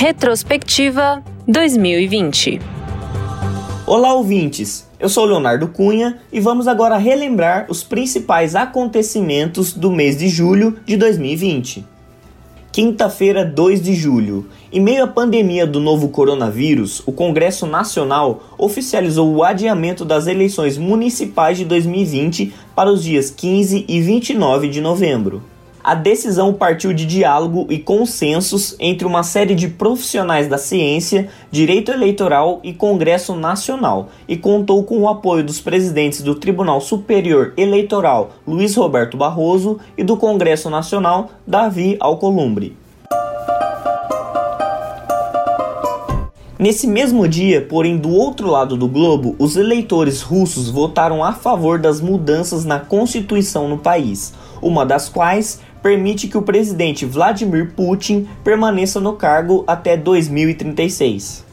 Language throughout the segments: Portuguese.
Retrospectiva 2020. Olá, ouvintes! Eu sou Leonardo Cunha e vamos agora relembrar os principais acontecimentos do mês de julho de 2020. Quinta-feira, 2 de julho. Em meio à pandemia do novo coronavírus, o Congresso Nacional oficializou o adiamento das eleições municipais de 2020 para os dias 15 e 29 de novembro. A decisão partiu de diálogo e consensos entre uma série de profissionais da ciência, direito eleitoral e Congresso Nacional e contou com o apoio dos presidentes do Tribunal Superior Eleitoral Luiz Roberto Barroso e do Congresso Nacional Davi Alcolumbre. Nesse mesmo dia, porém do outro lado do globo, os eleitores russos votaram a favor das mudanças na Constituição no país, uma das quais permite que o presidente Vladimir Putin permaneça no cargo até 2036.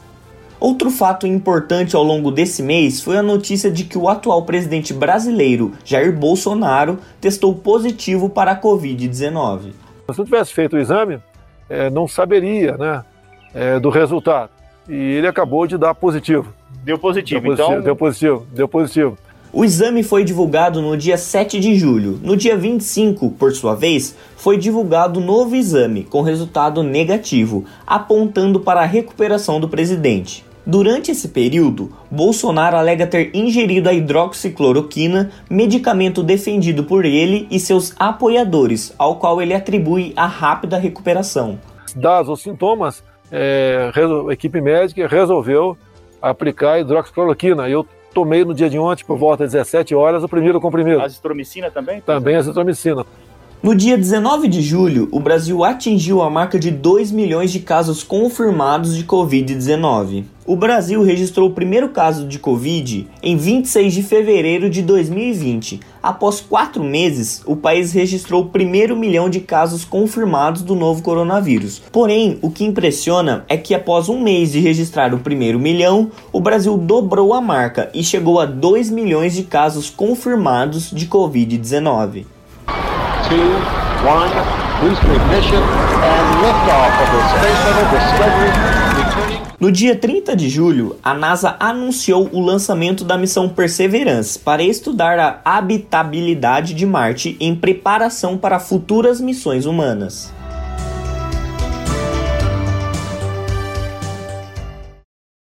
Outro fato importante ao longo desse mês foi a notícia de que o atual presidente brasileiro, Jair Bolsonaro, testou positivo para a Covid-19. Se não tivesse feito o exame, é, não saberia né, é, do resultado. E ele acabou de dar positivo. Deu positivo, deu positivo então. Deu positivo, deu positivo. O exame foi divulgado no dia 7 de julho. No dia 25, por sua vez, foi divulgado novo exame com resultado negativo, apontando para a recuperação do presidente. Durante esse período, Bolsonaro alega ter ingerido a hidroxicloroquina, medicamento defendido por ele e seus apoiadores, ao qual ele atribui a rápida recuperação. Dados os sintomas, é, a equipe médica resolveu aplicar hidroxicloroquina. Eu tomei no dia de ontem, por volta das 17 horas, o primeiro comprimido. Azitromicina também? Também azitromicina. No dia 19 de julho, o Brasil atingiu a marca de 2 milhões de casos confirmados de Covid-19. O Brasil registrou o primeiro caso de Covid em 26 de fevereiro de 2020. Após quatro meses, o país registrou o primeiro milhão de casos confirmados do novo coronavírus. Porém, o que impressiona é que após um mês de registrar o primeiro milhão, o Brasil dobrou a marca e chegou a 2 milhões de casos confirmados de Covid-19 two, one, boost ignition, and liftoff of the Space Shuttle Discovery. No dia 30 de julho, a NASA anunciou o lançamento da missão Perseverance para estudar a habitabilidade de Marte em preparação para futuras missões humanas.